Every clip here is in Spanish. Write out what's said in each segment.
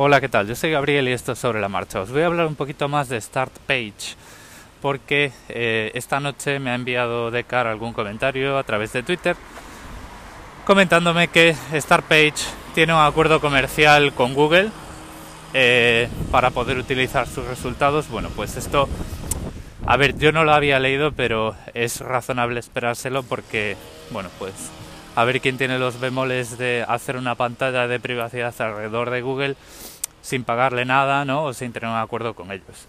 Hola, ¿qué tal? Yo soy Gabriel y esto es sobre la marcha. Os voy a hablar un poquito más de Start Page porque eh, esta noche me ha enviado Decar algún comentario a través de Twitter comentándome que Start Page tiene un acuerdo comercial con Google eh, para poder utilizar sus resultados. Bueno, pues esto, a ver, yo no lo había leído, pero es razonable esperárselo porque, bueno, pues a ver quién tiene los bemoles de hacer una pantalla de privacidad alrededor de Google sin pagarle nada, ¿no? O sin tener un acuerdo con ellos.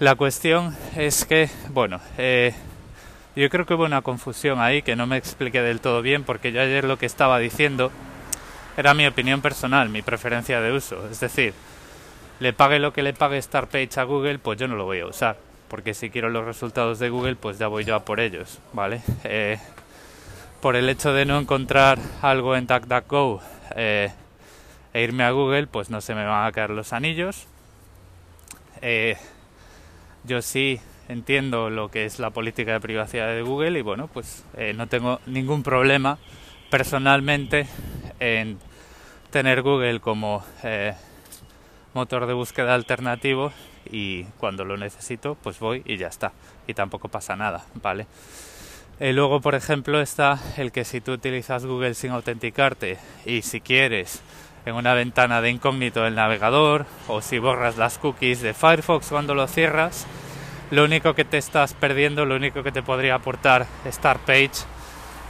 La cuestión es que, bueno, eh, yo creo que hubo una confusión ahí que no me expliqué del todo bien porque yo ayer lo que estaba diciendo era mi opinión personal, mi preferencia de uso. Es decir, le pague lo que le pague Startpage a Google, pues yo no lo voy a usar. Porque si quiero los resultados de Google, pues ya voy yo a por ellos, ¿vale? Eh, por el hecho de no encontrar algo en DuckDuckGo eh, e irme a Google, pues no se me van a caer los anillos. Eh, yo sí entiendo lo que es la política de privacidad de Google y bueno, pues eh, no tengo ningún problema personalmente en tener Google como motor de búsqueda alternativo y cuando lo necesito pues voy y ya está y tampoco pasa nada, ¿vale? Eh, luego, por ejemplo, está el que si tú utilizas Google sin autenticarte y si quieres en una ventana de incógnito del navegador o si borras las cookies de Firefox cuando lo cierras, lo único que te estás perdiendo, lo único que te podría aportar Startpage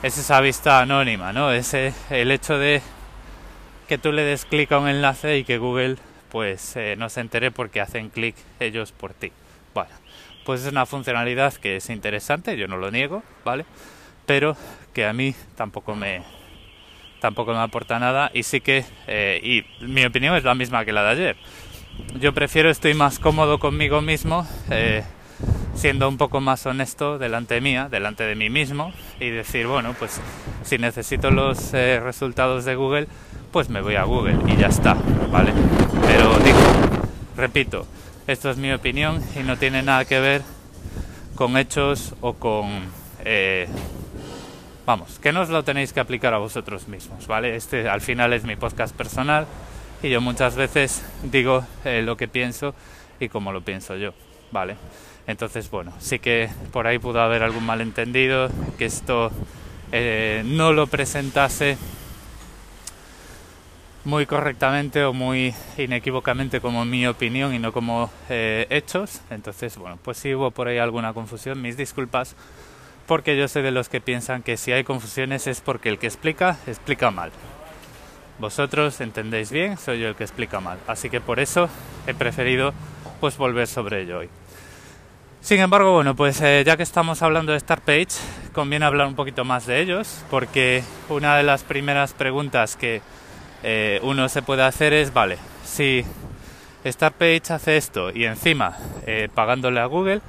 es esa vista anónima, ¿no? Ese, el hecho de que tú le des clic a un enlace y que Google pues eh, no se entere porque hacen clic ellos por ti. Pues es una funcionalidad que es interesante, yo no lo niego, ¿vale? Pero que a mí tampoco me tampoco me aporta nada y sí que eh, y mi opinión es la misma que la de ayer. Yo prefiero estoy más cómodo conmigo mismo eh, siendo un poco más honesto delante mía, delante de mí mismo y decir, bueno, pues si necesito los eh, resultados de Google, pues me voy a Google y ya está, ¿vale? Pero digo, repito, esto es mi opinión y no tiene nada que ver con hechos o con... Eh, vamos, que no os lo tenéis que aplicar a vosotros mismos, ¿vale? Este al final es mi podcast personal y yo muchas veces digo eh, lo que pienso y como lo pienso yo, ¿vale? Entonces, bueno, sí que por ahí pudo haber algún malentendido, que esto eh, no lo presentase muy correctamente o muy inequívocamente como mi opinión y no como eh, hechos. Entonces, bueno, pues si hubo por ahí alguna confusión, mis disculpas, porque yo soy de los que piensan que si hay confusiones es porque el que explica, explica mal. Vosotros entendéis bien, soy yo el que explica mal. Así que por eso he preferido pues volver sobre ello hoy. Sin embargo, bueno, pues eh, ya que estamos hablando de Startpage, conviene hablar un poquito más de ellos, porque una de las primeras preguntas que eh, uno se puede hacer es, vale, si Startpage hace esto y encima eh, pagándole a Google,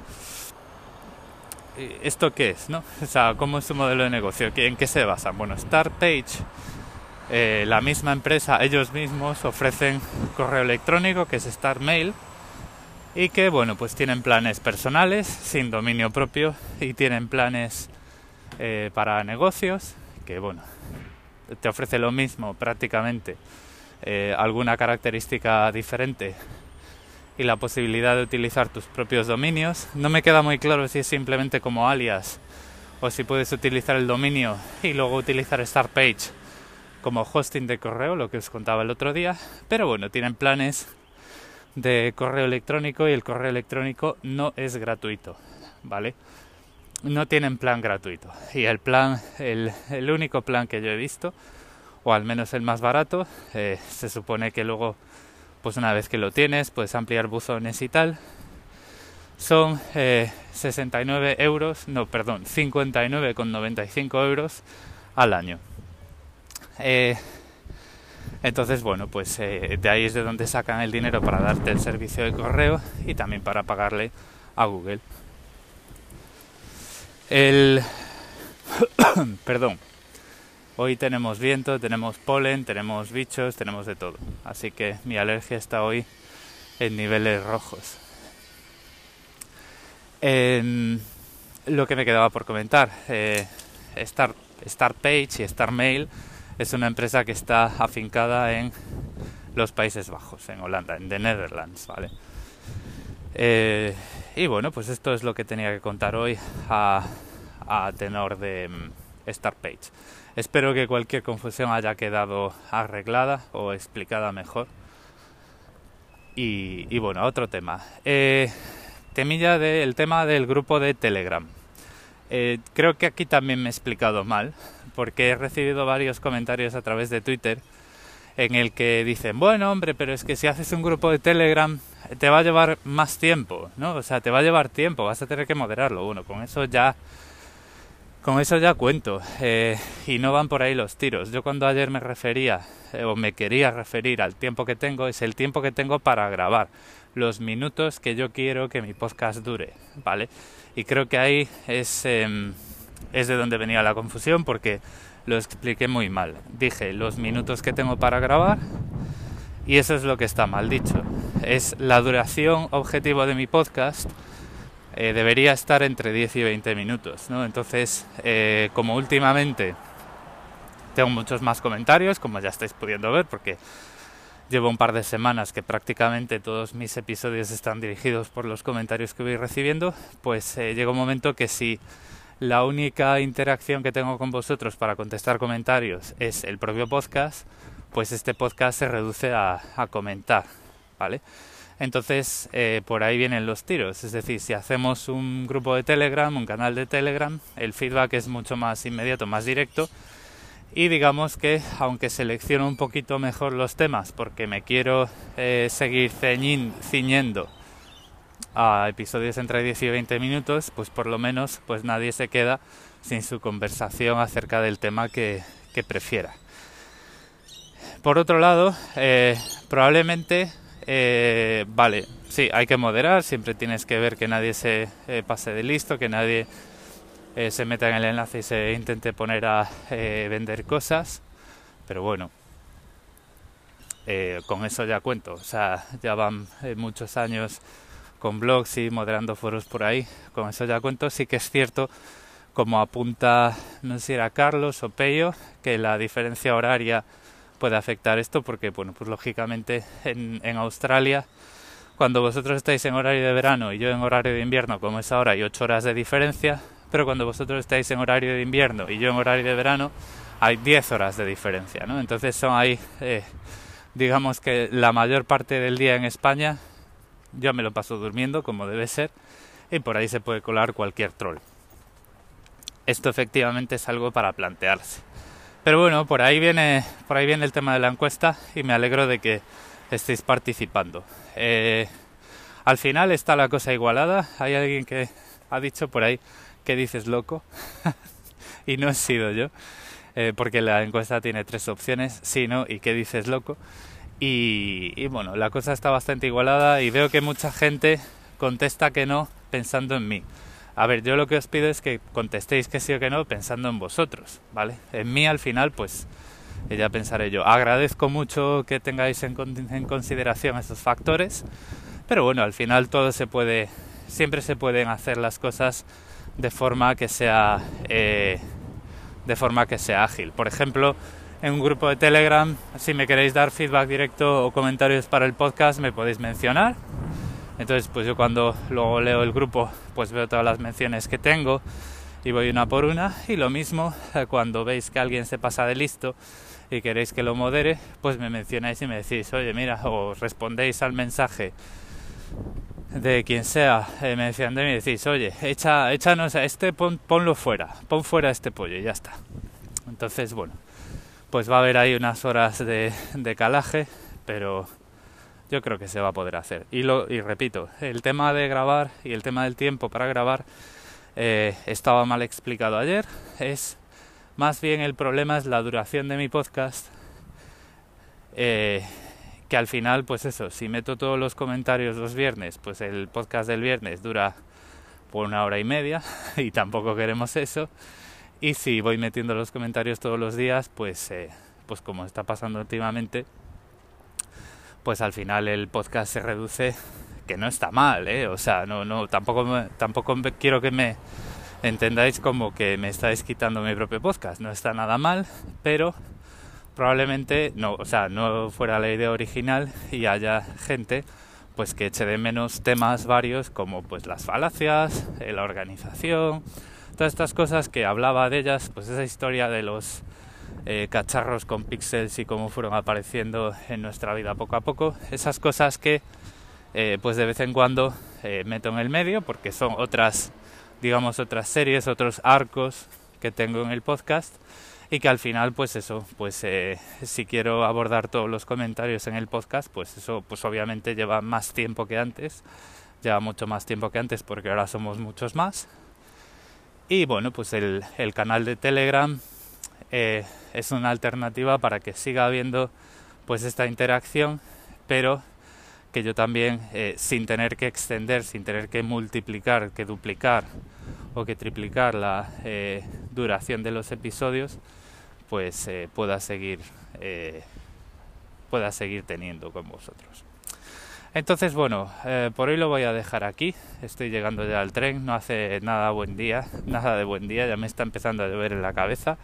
eh, ¿esto qué es? No? O sea, ¿cómo es su modelo de negocio? ¿En qué se basa? Bueno, Startpage, la misma empresa, ellos mismos ofrecen correo electrónico que es StartMail y que, bueno, pues tienen planes personales sin dominio propio y tienen planes para negocios que, bueno, te ofrece lo mismo prácticamente, eh, alguna característica diferente y la posibilidad de utilizar tus propios dominios. No me queda muy claro si es simplemente como alias o si puedes utilizar el dominio y luego utilizar Startpage como hosting de correo, lo que os contaba el otro día. Pero bueno, tienen planes de correo electrónico y el correo electrónico no es gratuito, ¿vale? No tienen plan gratuito. Y el plan, el, único plan que yo he visto, o al menos el más barato, eh, se supone que luego, pues una vez que lo tienes, puedes ampliar buzones y tal. Son eh, 69 euros, no, perdón, 59,95 euros al año. Eh, entonces, bueno, pues eh, de ahí es de donde sacan el dinero para darte el servicio de correo y también para pagarle a Google. El... Perdón. Hoy tenemos viento, tenemos polen, tenemos bichos, tenemos de todo. Así que mi alergia está hoy en niveles rojos. lo que me quedaba por comentar, eh, Star, Page y Star Mail es una empresa que está afincada en los Países Bajos, en Holanda, en The Netherlands, ¿vale? Eh, y bueno, pues esto es lo que tenía que contar hoy a, tenor de mm, Start Page. Espero que cualquier confusión haya quedado arreglada o explicada mejor. Y, bueno, otro tema. Eh, temilla del tema del grupo de Telegram. Eh, creo que aquí también me he explicado mal, porque he recibido varios comentarios a través de Twitter en el que dicen, bueno hombre, pero es que si haces un grupo de Telegram te va a llevar más tiempo, ¿no? O sea, te va a llevar tiempo, vas a tener que moderarlo. Bueno, con eso ya, con eso ya cuento. Eh, y no van por ahí los tiros. Yo cuando ayer me refería, eh, o me quería referir al tiempo que tengo, es el tiempo que tengo para grabar. Los minutos que yo quiero que mi podcast dure, ¿vale? Y creo que ahí es, em, es de donde venía la confusión, porque lo expliqué muy mal. Dije los minutos que tengo para grabar y eso es lo que está mal dicho. Es la duración objetivo de mi podcast eh, debería estar entre 10 y 20 minutos, ¿no? Entonces, eh, como últimamente tengo muchos más comentarios, como ya estáis pudiendo ver, porque llevo un par de semanas que prácticamente todos mis episodios están dirigidos por los comentarios que voy recibiendo, pues eh, llega un momento que si la única interacción que tengo con vosotros para contestar comentarios es el propio podcast, pues este podcast se reduce a, comentar, Entonces, eh, por ahí vienen los tiros. Es decir, si hacemos un grupo de Telegram, un canal de Telegram, el feedback es mucho más inmediato, más directo. Y digamos que, aunque selecciono un poquito mejor los temas, porque me quiero eh, seguir ciñendo a episodios entre 10 y 20 minutos, pues por lo menos pues nadie se queda sin su conversación acerca del tema que, prefiera. Por otro lado, eh, probablemente, eh, vale, sí, hay que moderar, siempre tienes que ver que nadie se eh, pase de listo, que nadie se meta en el enlace y se intente poner a vender cosas, pero bueno, con eso ya cuento, o sea, ya van muchos años con blogs y moderando foros por ahí. Con eso ya cuento. Sí que es cierto, como apunta, no sé si era Carlos o Peyo, que la diferencia horaria puede afectar esto porque, bueno, pues lógicamente en, en Australia, cuando vosotros estáis en horario de verano y yo en horario de invierno, como es ahora, hay 8 horas de diferencia, pero cuando vosotros estáis en horario de invierno y yo en horario de verano, hay 10 horas de diferencia, ¿no? Entonces son ahí, eh, digamos que la mayor parte del día en España yo me lo paso durmiendo, como debe ser, y por ahí se puede colar cualquier troll. Esto efectivamente es algo para plantearse. Pero bueno, por ahí viene, por ahí viene el tema de la encuesta y me alegro de que estéis participando. Eh, al final está la cosa igualada. Hay alguien que ha dicho por ahí que dices loco y no he sido yo, eh, porque la encuesta tiene tres opciones, sí, no y qué dices loco. Y, bueno, la cosa está bastante igualada y veo que mucha gente contesta que no pensando en mí. A ver, yo lo que os pido es que contestéis que sí o que no pensando en vosotros, ¿vale? En mí al final, pues ya pensaré yo. Agradezco mucho que tengáis en, consideración estos factores, pero bueno, al final todo se puede, siempre se pueden hacer las cosas de forma que sea, eh, de forma que sea ágil. Por ejemplo, en un grupo de Telegram. Si me queréis dar feedback directo o comentarios para el podcast, me podéis mencionar. Entonces, pues yo cuando luego leo el grupo, pues veo todas las menciones que tengo y voy una por una. Y lo mismo eh, cuando veis que alguien se pasa de listo y queréis que lo modere, pues me mencionáis y me decís, oye, mira, o respondéis al mensaje de quien sea, eh, me decían decís, oye, echa, échanos a este, ponlo fuera, pon fuera este pollo y ya está. Entonces, bueno, pues va a haber ahí unas horas de, calaje, pero yo creo que se va a poder hacer. Y, lo, y repito, el tema de grabar y el tema del tiempo para grabar eh, estaba mal explicado ayer. Es más bien el problema es la duración de mi podcast. Eh, que al final, pues eso, si meto todos los comentarios los viernes, pues el podcast del viernes dura por una hora y media y tampoco queremos eso. Y si voy metiendo los comentarios todos los días, pues, eh, pues como está pasando últimamente, pues al final el podcast se reduce, que no está mal, ¿eh? O sea, no, no, tampoco, tampoco quiero que me entendáis como que me estáis quitando mi propio podcast, no está nada mal, pero probablemente no, o sea, no fuera la idea original y haya gente pues que eche de menos temas varios como pues las falacias, eh, la organización, todas estas cosas que hablaba de ellas, pues esa historia de los eh, cacharros con píxeles y cómo fueron apareciendo en nuestra vida poco a poco, esas cosas que eh, pues de vez en cuando meto en el medio porque son otras, digamos, otras series, otros arcos que tengo en el podcast y que al final pues eso pues eh, si quiero abordar todos los comentarios en el podcast pues eso pues obviamente lleva más tiempo que antes lleva mucho más tiempo que antes porque ahora somos muchos más. Y bueno pues el, el canal de telegram eh, es una alternativa para que siga habiendo pues esta interacción pero que yo también eh, sin tener que extender sin tener que multiplicar que duplicar o que triplicar la duración de los episodios pues eh, pueda seguir eh, pueda seguir teniendo con vosotros. Entonces, bueno, eh, por hoy lo voy a dejar aquí. Estoy llegando ya al tren, no hace nada buen día, nada de buen día, ya me está empezando a llover en la cabeza.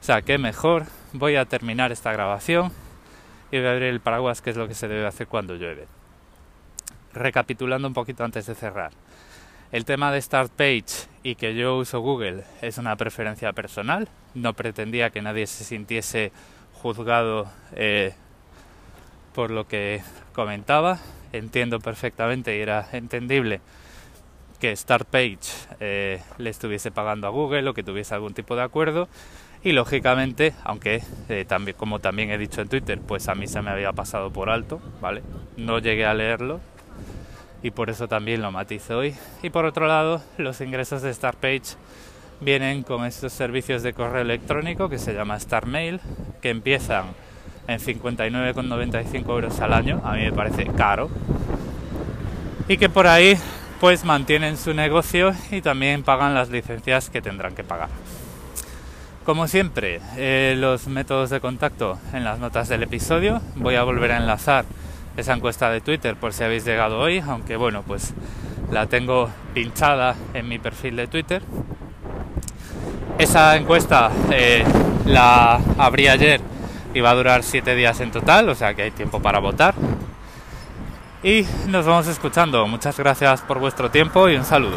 O sea, que mejor voy a terminar esta grabación y voy a abrir el paraguas, que es lo que se debe hacer cuando llueve. Recapitulando un poquito antes de cerrar. El tema de Start Page y que yo uso Google es una preferencia personal. No pretendía que nadie se sintiese juzgado eh, por lo que comentaba. Entiendo perfectamente y era entendible que Start Page eh, le estuviese pagando a Google o que tuviese algún tipo de acuerdo. Y lógicamente, aunque eh, también, como también he dicho en Twitter, pues a mí se me había pasado por alto, ¿vale? No llegué a leerlo, y por eso también lo matizo hoy. Y por otro lado, los ingresos de Startpage vienen con estos servicios de correo electrónico que se llama StarMail, que empiezan en 59,95 euros al año, a mí me parece caro, y que por ahí pues mantienen su negocio y también pagan las licencias que tendrán que pagar. Como siempre, eh, los métodos de contacto en las notas del episodio, voy a volver a enlazar esa encuesta de Twitter por si habéis llegado hoy, aunque bueno, pues la tengo pinchada en mi perfil de Twitter. Esa encuesta eh, la abrí ayer y va a durar 7 días en total, o sea que hay tiempo para votar. Y nos vamos escuchando. Muchas gracias por vuestro tiempo y un saludo.